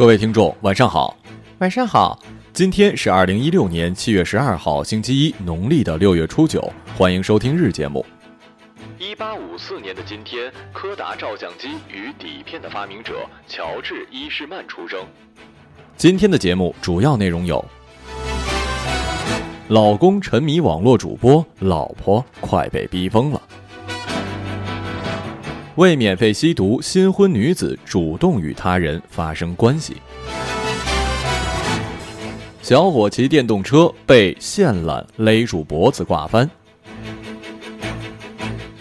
各位听众，晚上好，晚上好。今天是二零一六年七月十二号，星期一，农历的六月初九。欢迎收听日节目。一八五四年的今天，柯达照相机与底片的发明者乔治伊士曼出生。今天的节目主要内容有：老公沉迷网络主播，老婆快被逼疯了。为免费吸毒，新婚女子主动与他人发生关系。小伙骑电动车被线缆勒住脖子挂翻。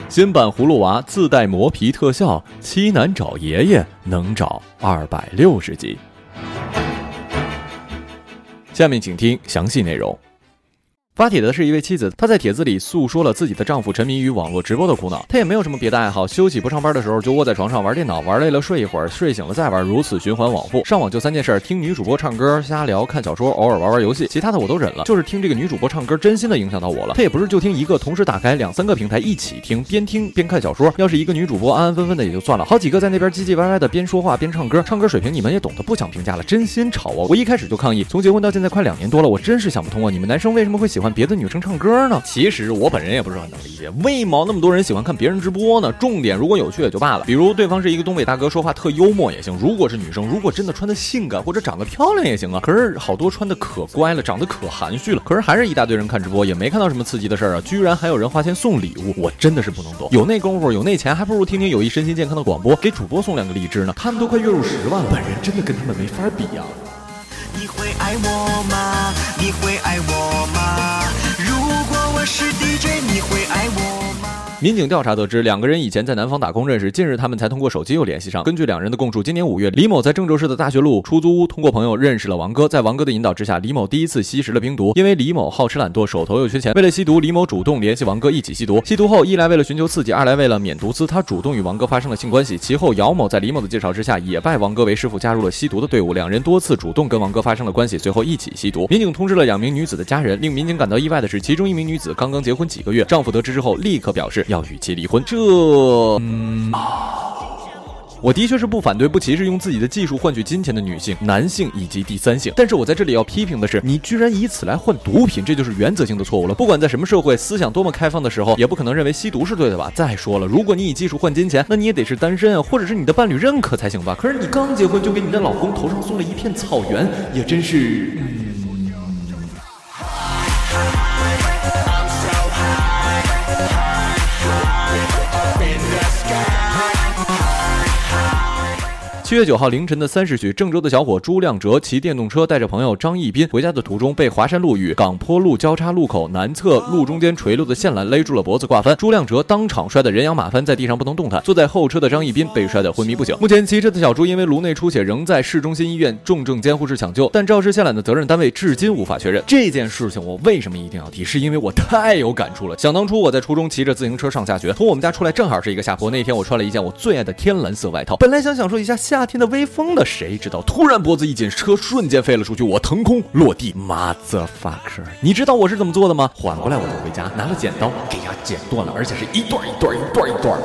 新版葫芦娃自带磨皮特效，七男找爷爷能找二百六十集。下面请听详细内容。发帖的是一位妻子，她在帖子里诉说了自己的丈夫沉迷于网络直播的苦恼。她也没有什么别的爱好，休息不上班的时候就窝在床上玩电脑，玩累了睡一会儿，睡醒了再玩，如此循环往复。上网就三件事：听女主播唱歌、瞎聊、看小说，偶尔玩玩游戏。其他的我都忍了，就是听这个女主播唱歌，真心的影响到我了。她也不是就听一个，同时打开两三个平台一起听，边听边看小说。要是一个女主播安安分分的也就算了，好几个在那边唧唧歪歪的边说话边唱歌，唱歌水平你们也懂得，不想评价了，真心吵啊！我一开始就抗议，从结婚到现在快两年多了，我真是想不通啊！你们男生为什么会喜欢别的女生唱歌？呢？其实我本人也不是很能理解，为毛那么多人喜欢看别人直播呢？重点如果有趣也就罢了，比如对方是一个东北大哥，说话特幽默也行。如果是女生，如果真的穿的性感或者长得漂亮也行啊。可是好多穿的可乖了，长得可含蓄了，可是还是一大堆人看直播，也没看到什么刺激的事儿啊。居然还有人花钱送礼物，我真的是不能懂。有那功夫，有那钱，还不如听听有益身心健康的广播，给主播送两个荔枝呢。他们都快月入十万了，本人真的跟他们没法比呀。你会爱我吗？你会爱我吗？我是 dj 民警调查得知，两个人以前在南方打工认识，近日他们才通过手机又联系上。根据两人的供述，今年五月，李某在郑州市的大学路出租屋通过朋友认识了王哥，在王哥的引导之下，李某第一次吸食了冰毒。因为李某好吃懒惰，手头又缺钱，为了吸毒，李某主动联系王哥一起吸毒。吸毒后，一来为了寻求刺激，二来为了免毒资，他主动与王哥发生了性关系。其后，姚某在李某的介绍之下，也拜王哥为师傅，加入了吸毒的队伍。两人多次主动跟王哥发生了关系，随后一起吸毒。民警通知了两名女子的家人。令民警感到意外的是，其中一名女子刚刚结婚几个月，丈夫得知之后立刻表示要与其离婚。这，嗯，我的确是不反对、不歧视用自己的技术换取金钱的女性、男性以及第三性，但是我在这里要批评的是，你居然以此来换毒品，这就是原则性的错误了。不管在什么社会，思想多么开放的时候，也不可能认为吸毒是对的吧？再说了，如果你以技术换金钱，那你也得是单身啊，或者是你的伴侣认可才行吧？可是你刚结婚就给你的老公头上送了一片草原，也真是。七月九号凌晨的三时许，郑州的小伙朱亮哲骑电动车带着朋友张义斌回家的途中，被华山路与港坡路交叉路口南侧路中间垂落的线缆勒住了脖子挂翻，朱亮哲当场摔得人仰马翻，在地上不能动弹。坐在后车的张义斌被摔得昏迷不醒。目前骑车的小朱因为颅内出血，仍在市中心医院重症监护室抢救，但肇事线缆的责任单位至今无法确认。这件事情我为什么一定要提？是因为我太有感触了。想当初我在初中骑着自行车上下学，从我们家出来正好是一个下坡。那天我穿了一件我最爱的天蓝色外套，本来想享受一下夏。夏天的微风的，谁知道突然脖子一紧，车瞬间飞了出去，我腾空落地。Mother fucker！你知道我是怎么做的吗？缓过来我就回家，拿了剪刀给它剪断了，而且是一段一段一段一段。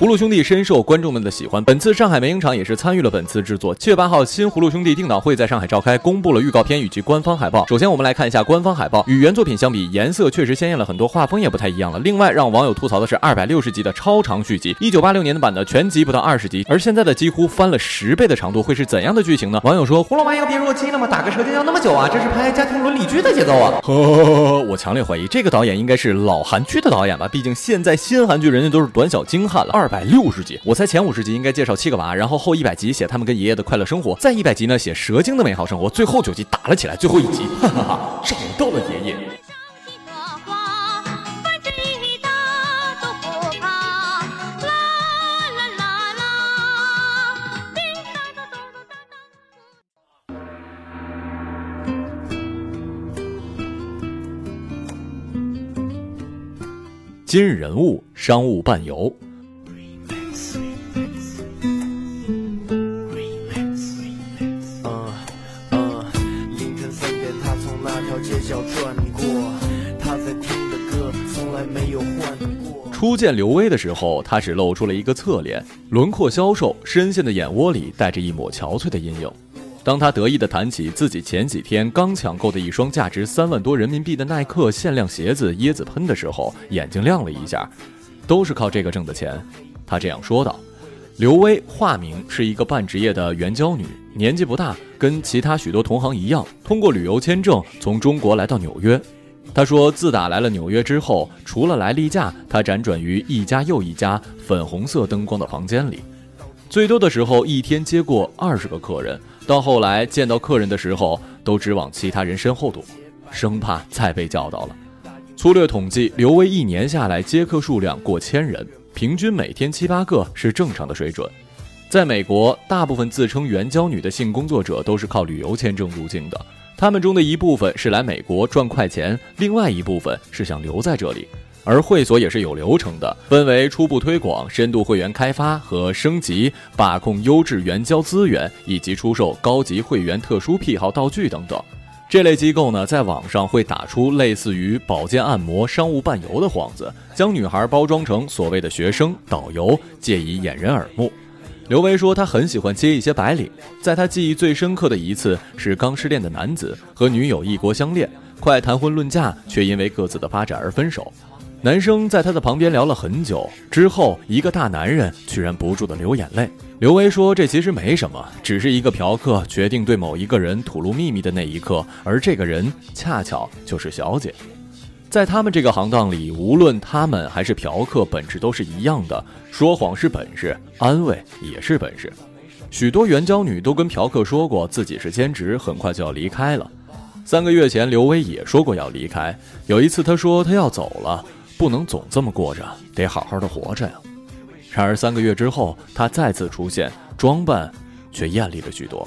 葫芦兄弟深受观众们的喜欢，本次上海梅影厂也是参与了本次制作。七月八号，新葫芦兄弟定档会在上海召开，公布了预告片以及官方海报。首先，我们来看一下官方海报，与原作品相比，颜色确实鲜艳了很多，画风也不太一样了。另外，让网友吐槽的是二百六十集的超长续集，一九八六年的版的全集不到二十集，而现在的几乎翻了十倍的长度，会是怎样的剧情呢？网友说：“葫芦娃要变弱鸡了吗？打个车就要那么久啊？这是拍家庭伦理剧的节奏啊！”呵呵呵，我强烈怀疑这个导演应该是老韩剧的导演吧？毕竟现在新韩剧人家都是短小精悍了，二。百六十集。我猜前五十集应该介绍七个娃，然后后一百集写他们跟爷爷的快乐生活，再一百集呢写蛇精的美好生活，最后九集打了起来，最后一集，哈哈哈，找到了爷爷。今日人物：商务伴游。初见刘威的时候，他只露出了一个侧脸，轮廓消瘦，深陷的眼窝里带着一抹憔悴的阴影。当他得意地谈起自己前几天刚抢购的一双价值三万多人民币的耐克限量鞋子椰子喷的时候，眼睛亮了一下，都是靠这个挣的钱。他这样说道：“刘薇，化名是一个半职业的援交女，年纪不大，跟其他许多同行一样，通过旅游签证从中国来到纽约。他说，自打来了纽约之后，除了来例假，他辗转于一家又一家粉红色灯光的房间里，最多的时候一天接过二十个客人。”到后来见到客人的时候，都只往其他人身后躲，生怕再被叫到了。粗略统计，刘威一年下来接客数量过千人，平均每天七八个是正常的水准。在美国，大部分自称援交女的性工作者都是靠旅游签证入境的，他们中的一部分是来美国赚快钱，另外一部分是想留在这里。而会所也是有流程的，分为初步推广、深度会员开发和升级、把控优质援交资源以及出售高级会员特殊癖好道具等等。这类机构呢，在网上会打出类似于保健按摩、商务伴游的幌子，将女孩包装成所谓的学生、导游，借以掩人耳目。刘威说，他很喜欢接一些白领。在他记忆最深刻的一次，是刚失恋的男子和女友异国相恋，快谈婚论嫁，却因为各自的发展而分手。男生在他的旁边聊了很久，之后一个大男人居然不住的流眼泪。刘威说：“这其实没什么，只是一个嫖客决定对某一个人吐露秘密的那一刻，而这个人恰巧就是小姐。在他们这个行当里，无论他们还是嫖客，本质都是一样的，说谎是本事，安慰也是本事。许多援交女都跟嫖客说过自己是兼职，很快就要离开了。三个月前，刘威也说过要离开。有一次，他说他要走了。”不能总这么过着，得好好的活着呀。然而三个月之后，他再次出现，装扮却艳丽了许多。